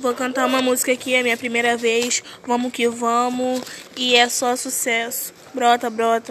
Vou cantar uma música aqui, é minha primeira vez. Vamos que vamos. E é só sucesso. Brota, brota.